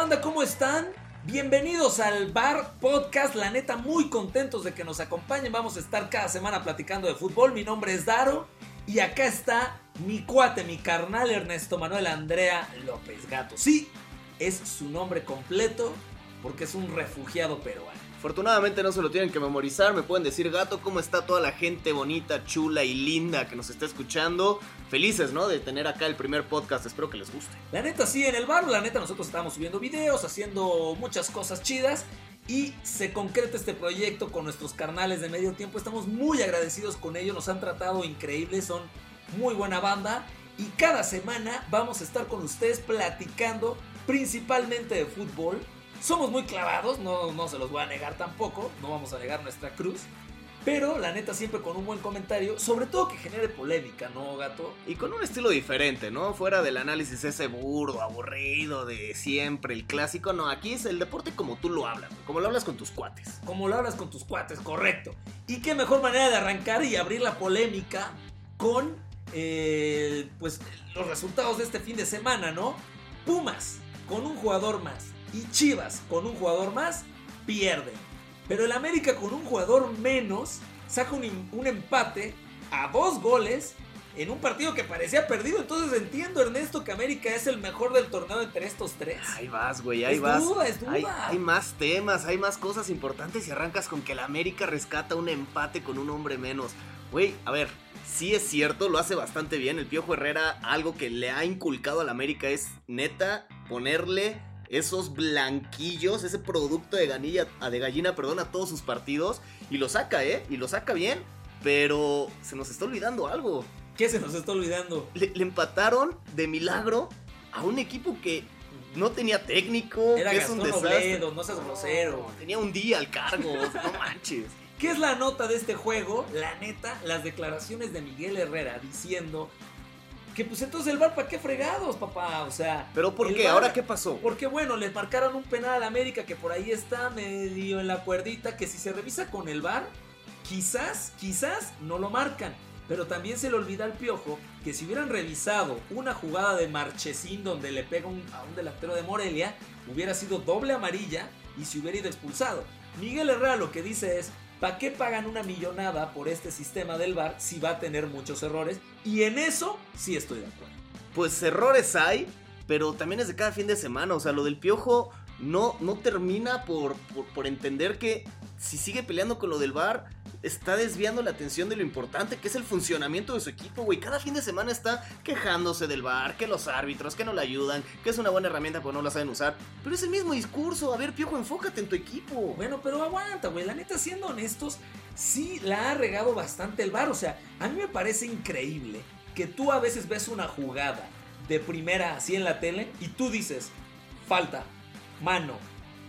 ¿Qué onda banda? ¿Cómo están? Bienvenidos al Bar Podcast, la neta muy contentos de que nos acompañen, vamos a estar cada semana platicando de fútbol, mi nombre es Daro y acá está mi cuate, mi carnal Ernesto Manuel Andrea López Gato. Sí, es su nombre completo porque es un refugiado peruano. Afortunadamente no se lo tienen que memorizar, me pueden decir gato, ¿cómo está toda la gente bonita, chula y linda que nos está escuchando? Felices, ¿no? De tener acá el primer podcast, espero que les guste. La neta sí, en el bar, la neta nosotros estamos subiendo videos, haciendo muchas cosas chidas y se concreta este proyecto con nuestros carnales de medio tiempo. Estamos muy agradecidos con ellos, nos han tratado increíbles, son muy buena banda y cada semana vamos a estar con ustedes platicando principalmente de fútbol somos muy clavados, no, no se los voy a negar tampoco, no vamos a negar nuestra cruz. Pero la neta siempre con un buen comentario, sobre todo que genere polémica, ¿no, gato? Y con un estilo diferente, ¿no? Fuera del análisis ese burdo, aburrido de siempre, el clásico, no, aquí es el deporte como tú lo hablas, como lo hablas con tus cuates. Como lo hablas con tus cuates, correcto. Y qué mejor manera de arrancar y abrir la polémica con, eh, pues, los resultados de este fin de semana, ¿no? Pumas, con un jugador más y Chivas con un jugador más pierden. Pero el América con un jugador menos saca un, empate a dos goles en un partido que parecía perdido. Entonces entiendo, Ernesto, que América es el mejor del torneo entre estos tres. Ahí vas, güey, ahí es vas. Duda, es duda. Hay, hay, más temas, hay más cosas importantes y arrancas con que el América rescata un empate con un hombre menos. Güey, a ver, sí es cierto, lo hace bastante bien. El Piojo Herrera, algo que le ha inculcado al América es neta ponerle esos blanquillos, ese producto de, ganilla, de gallina, perdón, a todos sus partidos. Y lo saca, ¿eh? Y lo saca bien. Pero se nos está olvidando algo. ¿Qué se nos está olvidando? Le, empataron de milagro a un equipo que no tenía técnico. Era que es un no seas grosero. tenía un día al cargo, no manches. ¿Qué es la nota de este juego? La neta, las declaraciones de Miguel Herrera diciendo que pues entonces el bar, ¿para qué fregados, papá? O sea. ¿Pero por qué? ¿Ahora qué pasó? Porque bueno, le marcaron un penal a América que por ahí está medio en la cuerdita. Que si se revisa con el bar, quizás, quizás no lo marcan. Pero también se le olvida al piojo que si hubieran revisado una jugada de Marchesín donde le pega a un delantero de Morelia, hubiera sido doble amarilla y se hubiera ido expulsado. Miguel Herrera lo que dice es, ¿Para qué pagan una millonada por este sistema del VAR si va a tener muchos errores? Y en eso sí estoy de acuerdo. Pues errores hay, pero también es de cada fin de semana. O sea, lo del piojo no, no termina por, por, entender que si sigue peleando con lo del VAR, está desviando la atención de lo importante que es el funcionamiento de su equipo, güey. Cada fin de semana está quejándose del bar, que los árbitros, que no le ayudan, que es una buena herramienta pero no la saben usar. Pero es el mismo discurso. A ver, Piojo, enfócate en tu equipo. Bueno, pero aguanta, güey. La neta, siendo honestos, sí la ha regado bastante el bar. O sea, a mí me parece increíble que tú a veces ves una jugada de primera así en la tele y tú dices, falta, mano.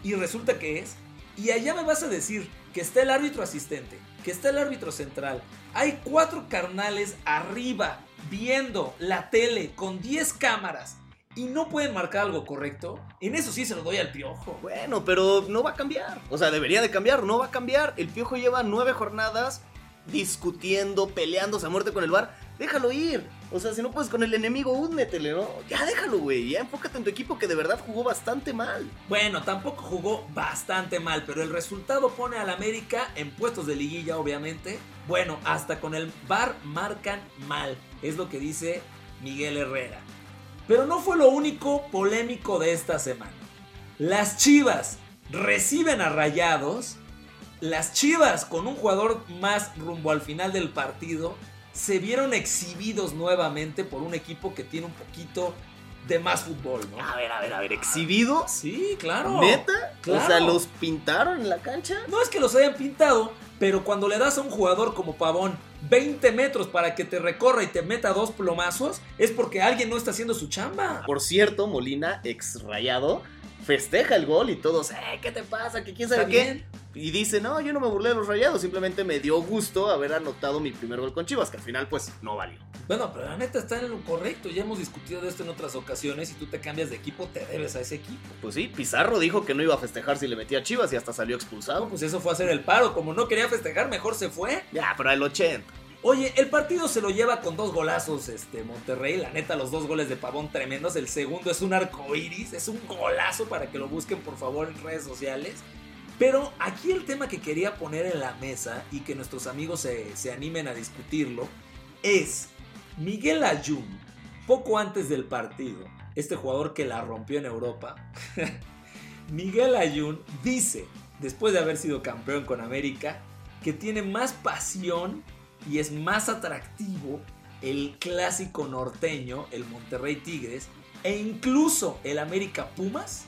Y resulta que es. Y allá me vas a decir que está el árbitro asistente, que está el árbitro central. Hay cuatro carnales arriba viendo la tele con 10 cámaras y no pueden marcar algo correcto, en eso sí se lo doy al piojo. Bueno, pero no va a cambiar. O sea, debería de cambiar, no va a cambiar. El piojo lleva nueve jornadas discutiendo, peleándose a muerte con el bar. Déjalo ir. O sea, si no puedes con el enemigo, únmetele, ¿no? Ya déjalo, güey. Ya enfócate en tu equipo que de verdad jugó bastante mal. Bueno, tampoco jugó bastante mal, pero el resultado pone al América en puestos de liguilla, obviamente. Bueno, hasta con el bar marcan mal. Es lo que dice Miguel Herrera. Pero no fue lo único polémico de esta semana. Las Chivas reciben a Rayados. Las Chivas con un jugador más rumbo al final del partido se vieron exhibidos nuevamente por un equipo que tiene un poquito de más fútbol, ¿no? A ver, a ver, a ver, ¿exhibido? Sí, claro. ¿Neta? O sea, ¿los pintaron en la cancha? No es que los hayan pintado, pero cuando le das a un jugador como Pavón 20 metros para que te recorra y te meta dos plomazos, es porque alguien no está haciendo su chamba. Por cierto, Molina, ex rayado, festeja el gol y todos, eh, ¿qué te pasa? ¿Qué quién sabe qué? Y dice, no, yo no me burlé de los rayados, simplemente me dio gusto haber anotado mi primer gol con Chivas, que al final pues no valió. Bueno, pero la neta está en lo correcto, ya hemos discutido de esto en otras ocasiones, si tú te cambias de equipo, te debes a ese equipo. Pues sí, Pizarro dijo que no iba a festejar si le metía a Chivas y hasta salió expulsado. pues eso fue hacer el paro, como no quería festejar, mejor se fue. Ya, pero al 80. Oye, el partido se lo lleva con dos golazos este Monterrey. La neta, los dos goles de Pavón tremendos. El segundo es un arco iris, es un golazo para que lo busquen por favor en redes sociales. Pero aquí el tema que quería poner en la mesa y que nuestros amigos se, se animen a discutirlo es Miguel Ayun, poco antes del partido, este jugador que la rompió en Europa, Miguel Ayun dice, después de haber sido campeón con América, que tiene más pasión y es más atractivo el clásico norteño, el Monterrey Tigres, e incluso el América Pumas,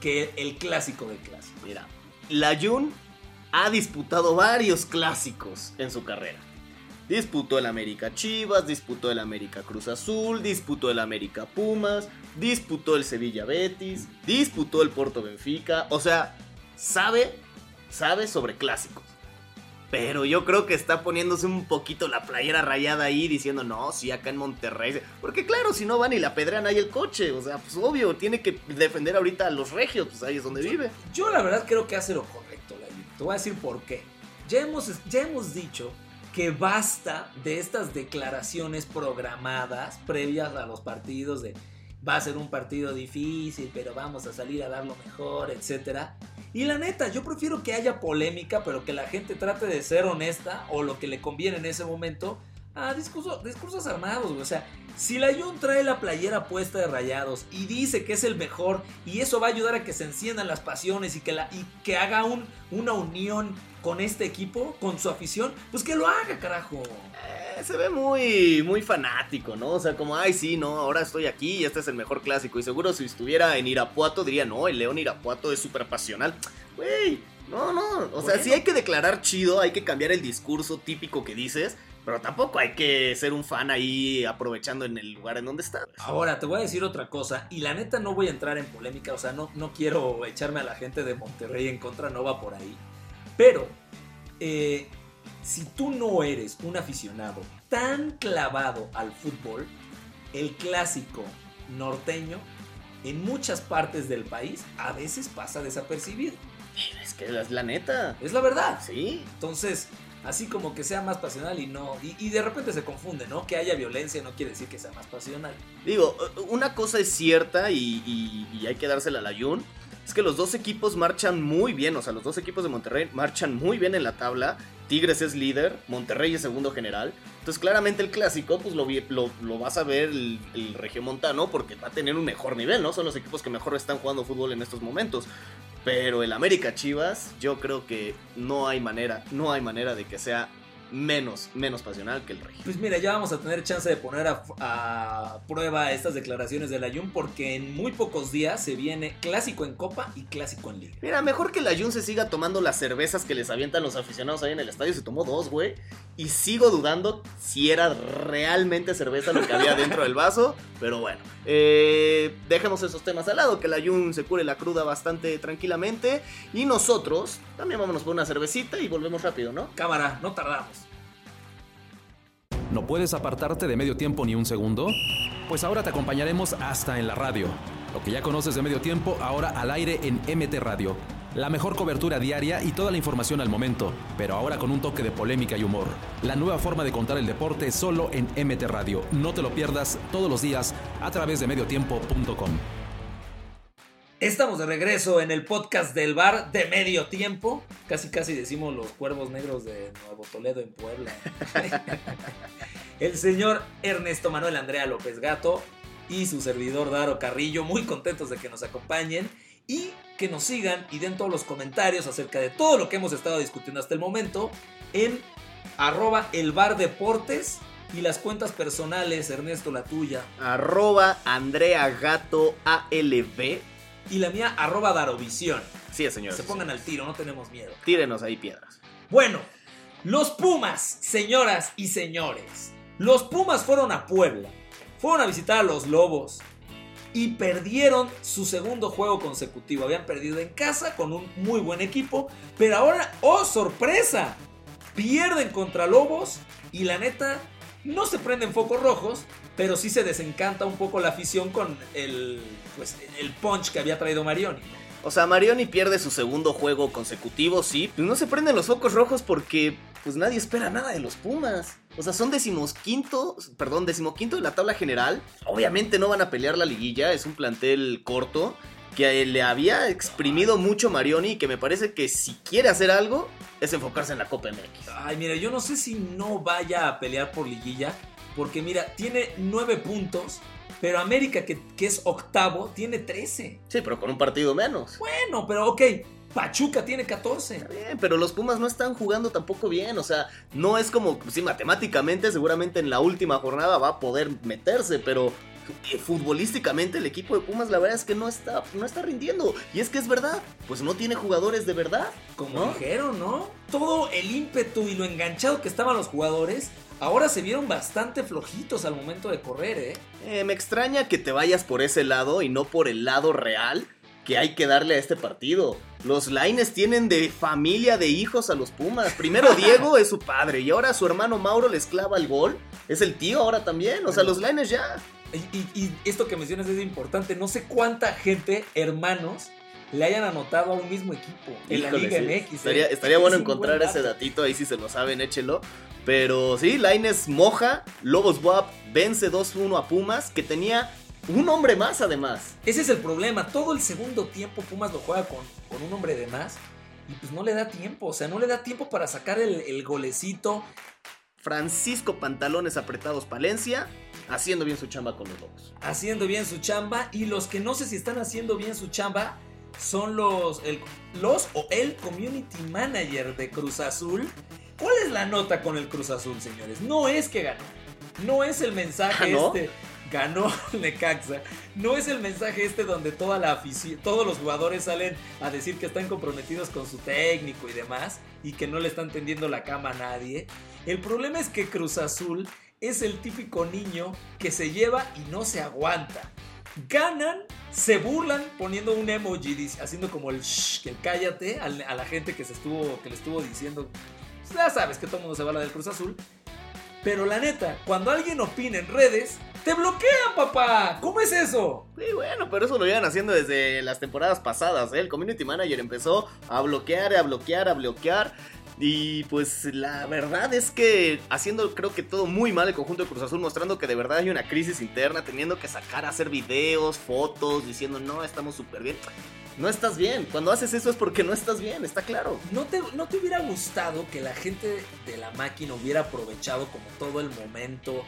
que el clásico de clásico. Mira, la Jun ha disputado varios clásicos en su carrera. Disputó el América Chivas, disputó el América Cruz Azul, disputó el América Pumas, disputó el Sevilla Betis, disputó el Porto Benfica. O sea, sabe, sabe sobre clásicos. Pero yo creo que está poniéndose un poquito la playera rayada ahí diciendo, no, sí, acá en Monterrey. Porque claro, si no van y la pedrean ahí el coche. O sea, pues obvio, tiene que defender ahorita a los regios, pues ahí es donde vive. Yo la verdad creo que hace lo correcto, Te voy a decir por qué. Ya hemos, ya hemos dicho que basta de estas declaraciones programadas previas a los partidos de va a ser un partido difícil, pero vamos a salir a dar lo mejor, etc. Y la neta, yo prefiero que haya polémica, pero que la gente trate de ser honesta o lo que le conviene en ese momento a discursos, discursos armados, O sea, si la Jun trae la playera puesta de rayados y dice que es el mejor y eso va a ayudar a que se enciendan las pasiones y que, la, y que haga un, una unión con este equipo, con su afición, pues que lo haga, carajo. Eh, se ve muy, muy fanático, ¿no? O sea, como, ay, sí, no, ahora estoy aquí y este es el mejor clásico. Y seguro si estuviera en Irapuato diría, no, el León Irapuato es súper pasional. Güey, no, no. O sea, sí hay que declarar chido, hay que cambiar el discurso típico que dices. Pero tampoco hay que ser un fan ahí aprovechando en el lugar en donde está. Ahora, te voy a decir otra cosa. Y la neta no voy a entrar en polémica. O sea, no, no quiero echarme a la gente de Monterrey en contra. No va por ahí. Pero, eh, si tú no eres un aficionado tan clavado al fútbol, el clásico norteño en muchas partes del país a veces pasa desapercibido. Es que es la neta. Es la verdad. Sí. Entonces, así como que sea más pasional y no. Y, de repente se confunde, ¿no? Que haya violencia no quiere decir que sea más pasional. Digo, una cosa es cierta y, y hay que dársela a la Jun es que los dos equipos marchan muy bien, o sea, los dos equipos de Monterrey marchan muy bien en la tabla. Tigres es líder, Monterrey es segundo general. Entonces, claramente el clásico, pues lo, lo, vas a ver el, el regiomontano porque va a tener un mejor nivel, ¿no? Son los equipos que mejor están jugando fútbol en estos momentos. Pero el América Chivas, yo creo que no hay manera, no hay manera de que sea menos, menos pasional que el Rey. Pues mira, ya vamos a tener chance de poner a, prueba estas declaraciones del Ayun porque en muy pocos días se viene clásico en Copa y clásico en Liga. Mira, mejor que el Ayun se siga tomando las cervezas que les avientan los aficionados ahí en el estadio. Se tomó dos, güey. Y sigo dudando si era realmente cerveza lo que había dentro del vaso. Pero bueno, eh, dejemos esos temas al lado, que el Ayun se cure la cruda bastante tranquilamente. Y nosotros también vámonos por una cervecita y volvemos rápido, ¿no? Cámara, no tardamos. ¿No puedes apartarte de medio tiempo ni un segundo? Pues ahora te acompañaremos hasta en la radio. Lo que ya conoces de medio tiempo, ahora al aire en MT Radio. La mejor cobertura diaria y toda la información al momento, pero ahora con un toque de polémica y humor. La nueva forma de contar el deporte solo en MT Radio. No te lo pierdas todos los días a través de mediotiempo.com. Estamos de regreso en el podcast del bar de medio tiempo. Casi casi decimos los cuervos negros de Nuevo Toledo en Puebla. el señor Ernesto Manuel Andrea López Gato y su servidor Daro Carrillo, muy contentos de que nos acompañen y que nos sigan y den todos los comentarios acerca de todo lo que hemos estado discutiendo hasta el momento en arroba el bar deportes y las cuentas personales, Ernesto, la tuya. Arroba Andrea Gato ALB y la mía arroba Darovisión. Sí, señor. Se pongan al tiro, no tenemos miedo. Tírenos ahí piedras. Bueno, los Pumas, señoras y señores. Los Pumas fueron a Puebla. Fueron a visitar a los Lobos. Y perdieron su segundo juego consecutivo. Habían perdido en casa con un muy buen equipo. Pero ahora, ¡oh sorpresa! Pierden contra Lobos. Y la neta, no se prenden focos rojos pero sí se desencanta un poco la afición con el, pues, el punch que había traído Marioni. O sea, Marioni pierde su segundo juego consecutivo, sí. No se prenden los focos rojos porque pues nadie espera nada de los Pumas. O sea, son decimosquinto, perdón, decimoquinto de la tabla general. Obviamente no van a pelear la liguilla, es un plantel corto que le había exprimido mucho Marioni y que me parece que si quiere hacer algo es enfocarse en la Copa MX. Ay, mira, yo no sé si no vaya a pelear por liguilla, porque mira, tiene nueve puntos, pero América, que, que es octavo, tiene 13. Sí, pero con un partido menos. Bueno, pero ok, Pachuca tiene 14. Está bien, pero los Pumas no están jugando tampoco bien. O sea, no es como, sí, matemáticamente, seguramente en la última jornada va a poder meterse, pero eh, futbolísticamente el equipo de Pumas la verdad es que no está, no está rindiendo. Y es que es verdad, pues no tiene jugadores de verdad. Como ¿no? dijeron, ¿no? Todo el ímpetu y lo enganchado que estaban los jugadores, ahora se vieron bastante flojitos al momento de correr, ¿eh? Eh, me extraña que te vayas por ese lado y no por el lado real que hay que darle a este partido. Los Laines tienen de familia de hijos a los Pumas. Primero Diego es su padre y ahora su hermano Mauro les clava el gol. Es el tío ahora también. O sea, los Laines ya. Y, y- y esto que mencionas es importante. No sé cuánta gente, hermanos, le hayan anotado a un mismo equipo en la Liga sí. MX. ¿eh? Estaría, estaría Es bueno encontrar ese datito ahí si se lo saben, échelo. Pero sí, Laines moja, Lobos WAP vence 2-1 a Pumas, que tenía un hombre más además. Ese es el problema. Todo el segundo tiempo Pumas lo juega con, con un hombre de más. Y pues no le da tiempo. O sea, no le da tiempo para sacar el, el golecito. Francisco Pantalones Apretados Palencia, haciendo bien su chamba con los Lobos. haciendo bien su chamba y los que no sé si están haciendo bien su chamba son los, el- los o el community manager de Cruz Azul. ¿Cuál es la nota con el Cruz Azul, señores? No es que ganó, no es el mensaje este. Ganó Necaxa. No es el mensaje este donde toda la afición, todos los jugadores salen a decir que están comprometidos con su técnico y demás y que no le están tendiendo la cama a nadie. El problema es que Cruz Azul es el típico niño que se lleva y no se aguanta. Ganan, se burlan poniendo un emoji haciendo como el shh, que el cállate a la gente que se estuvo que le estuvo diciendo. Pues Ya sabes que todo mundo se va a la del Cruz Azul. Pero la neta, cuando alguien opina en redes, te bloquean, papá. ¿Cómo es eso? Sí, bueno, pero eso lo llevan haciendo desde las temporadas pasadas. ¿eh? El community manager empezó a bloquear, a bloquear, a bloquear. Y pues la verdad es que haciendo creo que todo muy mal el conjunto de Cruz Azul, mostrando que de verdad hay una crisis interna, teniendo que sacar hacer videos, fotos, diciendo no, estamos súper bien. No estás bien. Cuando haces eso es porque no estás bien, está claro. ¿No te, ¿No te hubiera gustado que la gente de la máquina hubiera aprovechado como todo el momento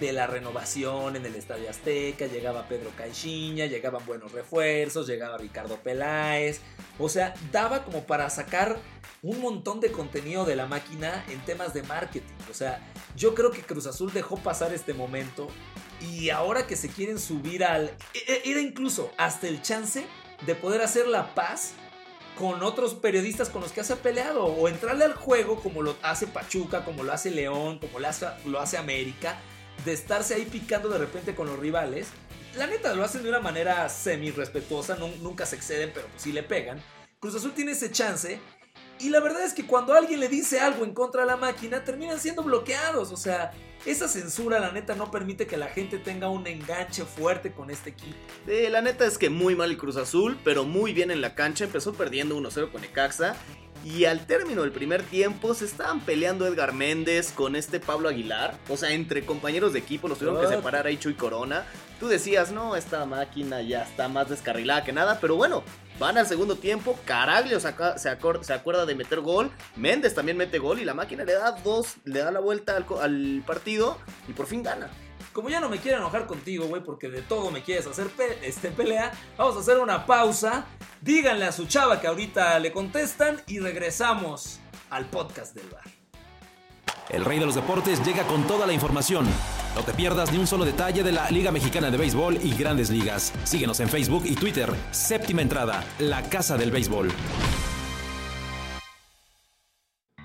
de la renovación en el Estadio Azteca? Llegaba Pedro Caixinha, llegaban buenos refuerzos, llegaba Ricardo Peláez. O sea, daba como para sacar un montón de contenido de la máquina en temas de marketing. O sea, yo creo que Cruz Azul dejó pasar este momento y ahora que se quieren subir al... e- e- Era incluso hasta el chance de poder hacer la paz con otros periodistas con los que se ha peleado o entrarle al juego como lo hace Pachuca, como lo hace León, como lo hace, lo hace América, de estarse ahí picando de repente con los rivales. La neta lo hacen de una manera semi respetuosa, nunca se exceden, pero pues sí le pegan. Cruz Azul tiene ese chance y la verdad es que cuando alguien le dice algo en contra de la máquina, terminan siendo bloqueados. O sea, esa censura, la neta, no permite que la gente tenga un enganche fuerte con este equipo. La neta es que muy mal Cruz Azul, pero muy bien en la cancha. Empezó perdiendo 1-0 con Necaxa. Y al término del primer tiempo se estaban peleando Edgar Méndez con este Pablo Aguilar. O sea, entre compañeros de equipo los tuvieron que separar ahí Chuy Corona. Tú decías, no, esta máquina ya está más descarrilada que nada. Pero bueno, van al segundo tiempo. Caraglio se, acor- se acuerda de meter gol. Méndez también mete gol. Y la máquina le da dos, le da la vuelta al, co- al partido. Y por fin gana. Como ya no me quiero enojar contigo, güey, porque de todo me quieres hacer pe- este, pelea, vamos a hacer una pausa. Díganle a su chava que ahorita le contestan y regresamos al podcast del bar. El rey de los deportes llega con toda la información. No te pierdas ni un solo detalle de la Liga Mexicana de Béisbol y Grandes Ligas. Síguenos en Facebook y Twitter. Séptima entrada, la Casa del Béisbol.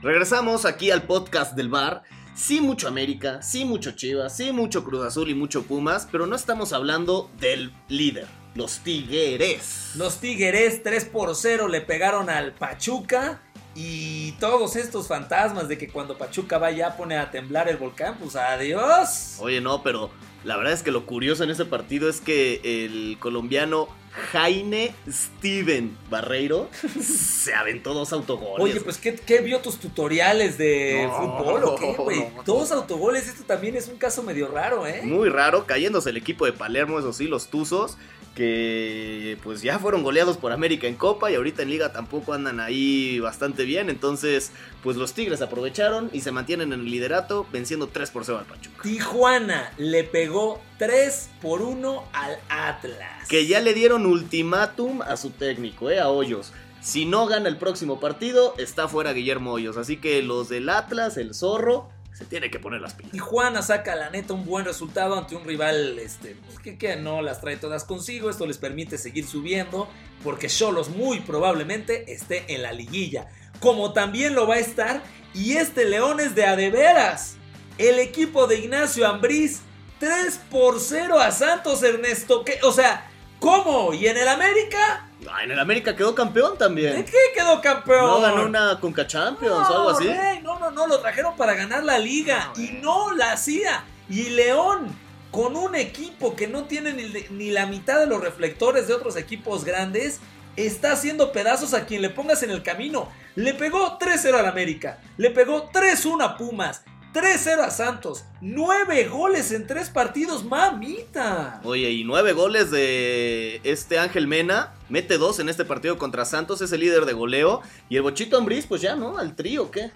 Regresamos aquí al podcast del bar. Sí mucho América, sí mucho Chivas, sí mucho Cruz Azul y mucho Pumas, pero no estamos hablando del líder, los Tigres. Los Tigres 3 por 0 le pegaron al Pachuca. Y todos estos fantasmas de que cuando Pachuca va ya pone a temblar el volcán, pues adiós. Oye, no, pero la verdad es que lo curioso en ese partido es que el colombiano Jaime Steven Barreiro se aventó dos autogoles. Oye, pues, ¿qué, qué vio tus tutoriales de No, fútbol o qué, güey? no. Dos autogoles, esto también es un caso medio raro, ¿eh? Muy raro, cayéndose el equipo de Palermo, eso sí, los Tuzos, que pues ya fueron goleados por América en Copa y ahorita en Liga tampoco andan ahí bastante bien. Entonces, pues los Tigres aprovecharon y se mantienen en el liderato, venciendo 3 por 0 al Pachuca. Tijuana le pegó 3 por 1 al Atlas. Que ya le dieron ultimátum a su técnico, eh, a Hoyos. Si no gana el próximo partido, está fuera Guillermo Hoyos. Así que los del Atlas, el zorro, se tiene que poner las pilas. Tijuana saca la neta un buen resultado ante un rival este, pues, que, que no las trae todas consigo. Esto les permite seguir subiendo porque Cholos muy probablemente esté en la liguilla. Como también lo va a estar y este León es de adeveras. El equipo de Ignacio Ambriz 3 por 0 a Santos Ernesto. ¿Qué? O sea, ¿cómo? ¿Y en el América? Ah, en el América quedó campeón ¿De también. qué quedó campeón? No ganó una Conca Champions o algo así. rey, no, no, no, lo trajeron para ganar la liga No, y güey. no la hacía. Y León, con un equipo que no tiene ni, ni la mitad de los reflectores de otros equipos grandes, está haciendo pedazos a quien le pongas en el camino. Le pegó 3-0 al América, le pegó 3-1 a Pumas, 3-0 a Santos, 9 goles en 3 partidos, mamita. Oye, y nueve goles de este Ángel Mena. Mete dos en este partido contra Santos, es el líder de goleo. Y el Bochito Ambriz, pues ya, ¿no? Al trío, ¿qué?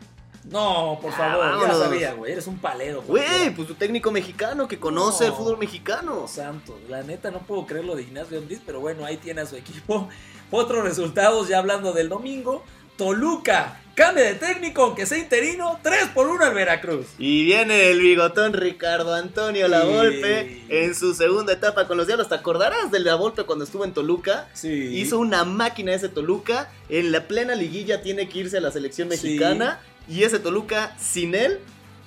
No, por Ah, favor, ya vámonos. sabía, güey, eres un palero. Güey, cualquiera. pues tu técnico mexicano que conoce el fútbol mexicano. Santo, la neta no puedo creer lo de Ignacio Ambriz, pero bueno, ahí tiene a su equipo. Otros resultados, ya hablando del domingo. Toluca, cambia de técnico, aunque sea interino, 3 por 1 al Veracruz. Y viene el bigotón Ricardo Antonio La Sí. Volpe en su segunda etapa con los Diablos. ¿Te acordarás del La Volpe cuando estuvo en Toluca? Sí. Hizo una máquina ese Toluca. En la plena liguilla tiene que irse a la selección mexicana. Y ese Toluca, sin él,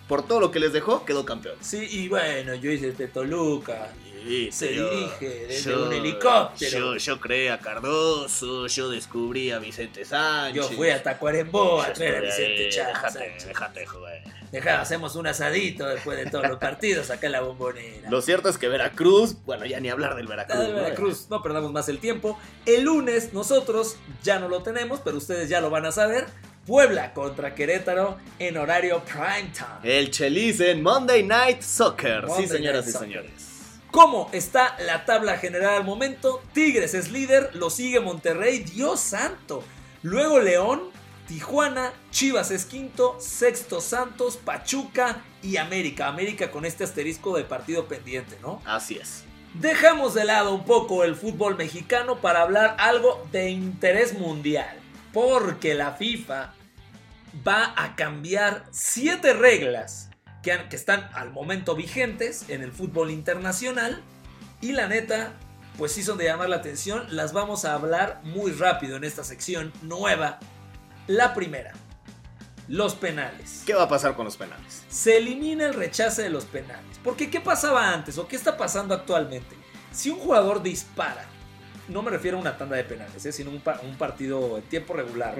por todo lo que les dejó, quedó campeón. Sí, y bueno, yo hice de Toluca. Sí, Se yo- dirige desde yo- un helicóptero. Yo, yo creé a Cardoso, yo descubrí a Vicente Sánchez. Yo fui a Tacuarembó a traer a Vicente Chávez. Déjate, joder. Dejá, hacemos un asadito después de todos los partidos acá en la bombonera. Lo cierto es que Veracruz, bueno, ya ni hablar del Veracruz. Ah. Veracruz, no perdamos más el tiempo. El lunes nosotros ya no lo tenemos, pero ustedes ya lo van a saber. Puebla contra Querétaro en horario prime time. El Chelis en Monday Night Soccer. Monday sí, señoras Night y Soccer. señores. ¿Cómo está la tabla general al momento? Tigres es líder, lo sigue Monterrey, Dios santo. Luego León, Tijuana, Chivas es quinto, sexto Santos, Pachuca y América. América con este asterisco de partido pendiente, ¿no? Así es. Dejamos de lado un poco el fútbol mexicano para hablar algo de interés mundial. Porque la FIFA va a cambiar siete reglas que, han- que están al momento vigentes en el fútbol internacional. Y la neta, pues sí son de llamar la atención. Las vamos a hablar muy rápido en esta sección nueva. La primera, los penales ¿Qué va a pasar con los penales? se elimina el rechace de los penales. Porque ¿qué pasaba antes o qué está pasando actualmente? Si un jugador dispara, no me refiero a una tanda de penales, ¿eh? sino un, pa- un partido en tiempo regular.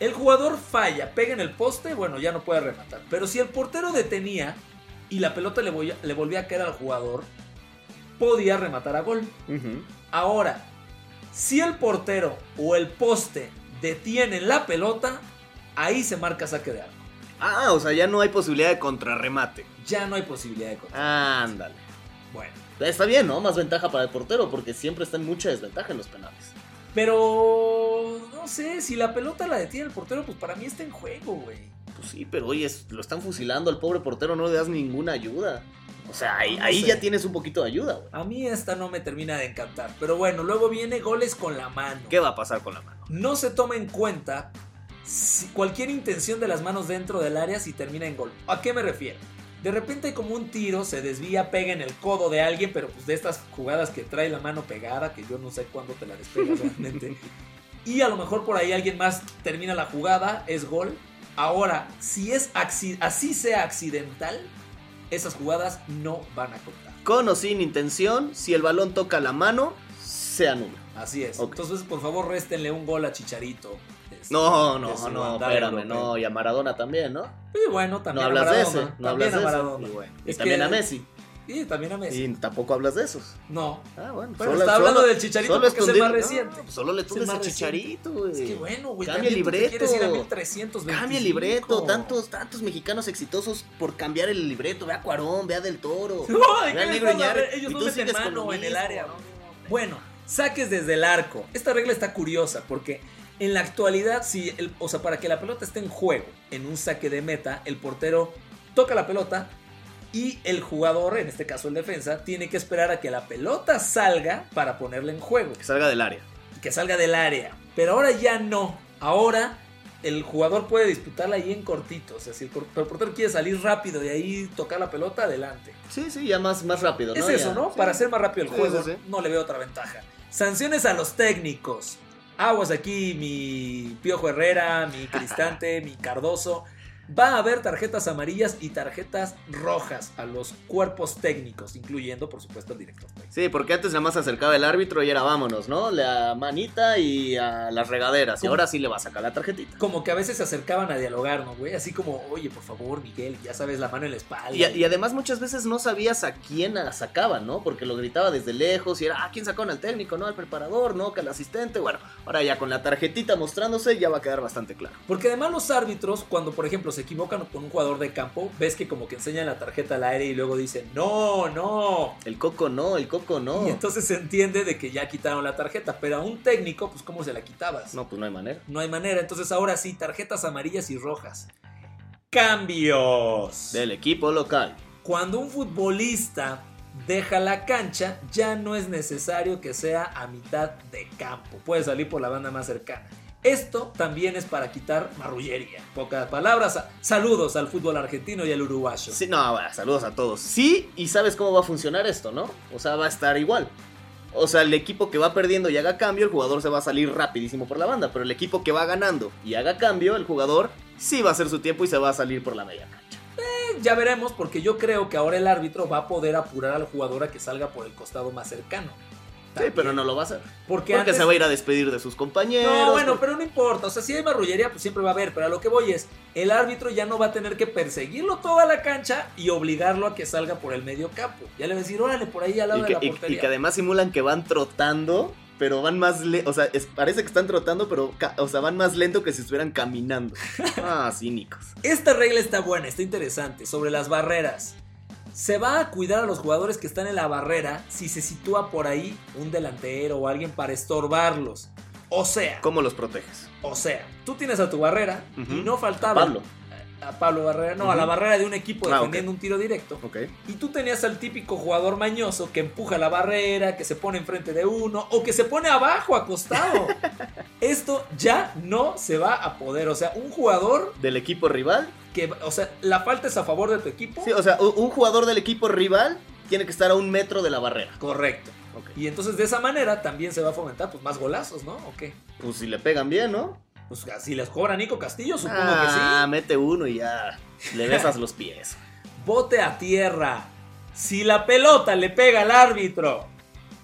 El jugador falla, pega en el poste, bueno, ya no puede rematar. Pero si el portero detenía y la pelota le, volvía- le volvía a caer al jugador, podía rematar a gol. Ahora, si el portero o el poste detienen la pelota, ahí se marca saque de arco. Ah, o sea, ya no hay posibilidad de contrarremate. Ya no hay posibilidad de contra. Ándale. Bueno. Está bien, ¿no? Más ventaja para el portero porque siempre está en mucha desventaja en los penales. Pero no sé, si la pelota la detiene el portero, pues para mí está en juego, güey. Pues sí, pero oye, lo están fusilando al pobre portero, no le das ninguna ayuda. O sea, ahí, No ahí sé. ya tienes un poquito de ayuda, güey. A mí esta no me termina de encantar. Pero bueno, luego viene goles con la mano. ¿Qué va a pasar con la mano? No se toma en cuenta si- cualquier intención de las manos dentro del área si termina en gol. ¿A qué me refiero? De repente hay como un tiro, se desvía, pega en el codo de alguien, pero pues de estas jugadas que trae la mano pegada, que yo no sé cuándo te la despegas realmente. Y a lo mejor por ahí alguien más termina la jugada, es gol. Ahora, si es así sea accidental, esas jugadas no van a contar. Con o sin intención, si el balón toca la mano, se anula. Así es. Entonces, por favor, réstenle un gol a Chicharito. este, No, no, no, espérame, no, y a Maradona también, ¿no? Y bueno, No también hablas a de ese, no hablas de ese. Y, bueno, y Es también que- a Messi. Y también a Messi. Y tampoco hablas de esos. No. Ah, bueno. Bueno, está hablando del Chicharito porque es el más escondí- reciente. no, pues solo le Es el tumbes más reciente. Chicharito, güey. Es que bueno, güey. Cambia el libreto. quieres ir a 1325. Cambia el libreto. Tantos, tantos mexicanos exitosos por cambiar el libreto. Ve a Cuarón, ve a Del Toro. No, ¿de ve al Negro Ellos no meten mano en el área. ¿no? Bueno, saques desde el arco. Esta regla está curiosa porque en la actualidad, si el, o sea, para que la pelota esté en juego en un saque de meta, el portero toca la pelota y el jugador, en este caso el defensa, tiene que esperar a que la pelota salga para ponerla en juego, Que salga del área. que salga del área. Pero ahora ya no. Ahora el jugador puede disputarla ahí en cortito. O sea, si el, portero quiere salir rápido de ahí tocar la pelota, adelante. Sí, sí, ya más, más rápido, ¿no? Es eso, Ya, ¿no? sí. Para hacer más rápido el Sí, juego, sí. no le veo otra ventaja. Sanciones a los técnicos. Aguas aquí, mi Piojo Herrera, mi Cristante, mi Cardoso. Va a haber tarjetas amarillas y tarjetas rojas a los cuerpos técnicos, incluyendo, por supuesto, el director técnico. Sí, porque antes nada más se acercaba el árbitro y era vámonos, ¿no? La manita y a las regaderas. Y ahora sí le va a sacar la tarjetita. Como que a veces se acercaban a dialogar, ¿no, güey? Así como, oye, por favor, Miguel, ya sabes, la mano en la espalda. Y, y además muchas veces no sabías a quién la sacaban, ¿no? Porque lo gritaba desde lejos y era, ah, ¿quién sacó al técnico? No, al preparador, no, que al asistente. Bueno, ahora ya con la tarjetita mostrándose ya va a quedar bastante claro. Porque además los árbitros, cuando por ejemplo se equivocan con un jugador de campo, ves que como que enseñan la tarjeta al aire y luego dicen, no, no. El coco no, el coco no. Y entonces se entiende de que ya quitaron la tarjeta, pero a un técnico, pues ¿cómo se la quitabas? No, pues no hay manera. No hay manera, entonces ahora sí, tarjetas amarillas y rojas. Cambios. Del equipo local. Cuando un futbolista deja la cancha, ya no es necesario que sea a mitad de campo. Puede salir por la banda más cercana. Esto también es para quitar marrullería. Pocas palabras. Saludos al fútbol argentino y al uruguayo. Sí, no, bueno, saludos a todos. Sí, y sabes cómo va a funcionar esto, ¿no? O sea, va a estar igual. O sea, el equipo que va perdiendo y haga cambio, el jugador se va a salir rapidísimo por la banda. Pero el equipo que va ganando y haga cambio, el jugador sí va a hacer su tiempo y se va a salir por la media cancha. Ya veremos, porque yo creo que ahora el árbitro va a poder apurar al jugador a que salga por el costado más cercano. Sí, pero no lo va a hacer. Porque, Porque antes- se va a ir a despedir de sus compañeros. No, bueno, porque- pero no importa. O sea, si hay marrullería, pues siempre va a haber. Pero a lo que voy es, el árbitro ya no va a tener que perseguirlo toda la cancha y obligarlo a que salga por el medio campo. Ya le va a decir, órale, por ahí al lado Y de que, la y- y portería. que además simulan que van trotando, pero van más lento. O sea, es- parece que están trotando, pero o sea, van más lento que si estuvieran caminando. Ah, cínicos. Esta regla está buena, está interesante. Sobre las barreras. Se va a cuidar a los jugadores que están en la barrera si se sitúa por ahí un delantero o alguien para estorbarlos. O sea, ¿Cómo los proteges? o sea, tú tienes a tu barrera y no faltaba Pablo. A Pablo Barrera, no, a la barrera de un equipo Ah, defendiendo un tiro directo. Ok. Y tú tenías al típico jugador mañoso que empuja la barrera, que se pone enfrente de uno o que se pone abajo acostado. Esto ya no se va a poder. O sea, un jugador Del equipo rival. que, o sea, la falta es a favor de tu equipo. Sí, o sea, un jugador del equipo rival tiene que estar a un metro de la barrera. Correcto. Y entonces de esa manera también se va a fomentar pues más golazos, ¿no? ¿O qué? Pues si le pegan bien, ¿no? Pues si les cobra Nico Castillo, supongo ah, que sí. mete uno y ya le besas los pies. Bote a tierra. Si la pelota le pega al árbitro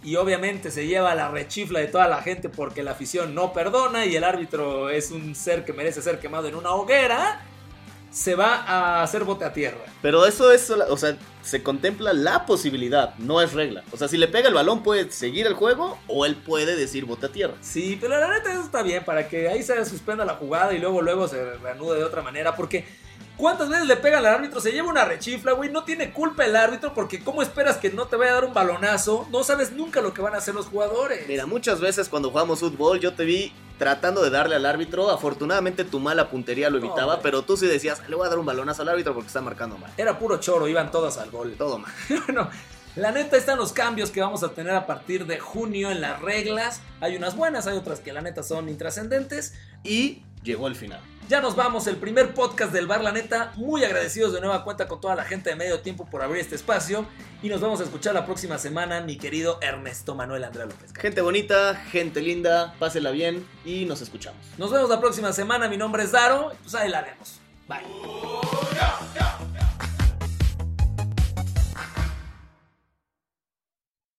y obviamente se lleva la rechifla de toda la gente porque la afición no perdona y el árbitro es un ser que merece ser quemado en una hoguera, se va a hacer bote a tierra. Pero eso es, o sea, se contempla la posibilidad, no es regla. O sea, si le pega el balón puede seguir el juego o él puede decir bote a tierra. Sí, pero la neta eso está bien para que ahí se suspenda la jugada y luego luego se reanude de otra manera porque ¿Cuántas veces le pegan al árbitro? Se lleva una rechifla, güey. No tiene culpa el árbitro porque ¿cómo esperas que no te vaya a dar un balonazo? No sabes nunca lo que van a hacer los jugadores. Mira, muchas veces cuando jugamos fútbol yo te vi tratando de darle al árbitro. Afortunadamente tu mala puntería lo evitaba, pero tú sí decías, le voy a dar un balonazo al árbitro porque está marcando mal. Era puro choro, iban todas al gol. Todo mal. Bueno, la neta están los cambios que vamos a tener a partir de junio en las reglas. Hay unas buenas, hay otras que la neta son intrascendentes. Y llegó el final. Ya nos vamos, el primer podcast del bar, la neta. Muy agradecidos de nueva cuenta con toda la gente de medio tiempo por abrir este espacio. Y nos vamos a escuchar la próxima semana, mi querido Ernesto Manuel Andrea López. Gente bonita, gente linda, pásela bien y nos escuchamos. Nos vemos la próxima semana. Mi nombre es Daro. Pues ahí la vemos. Bye.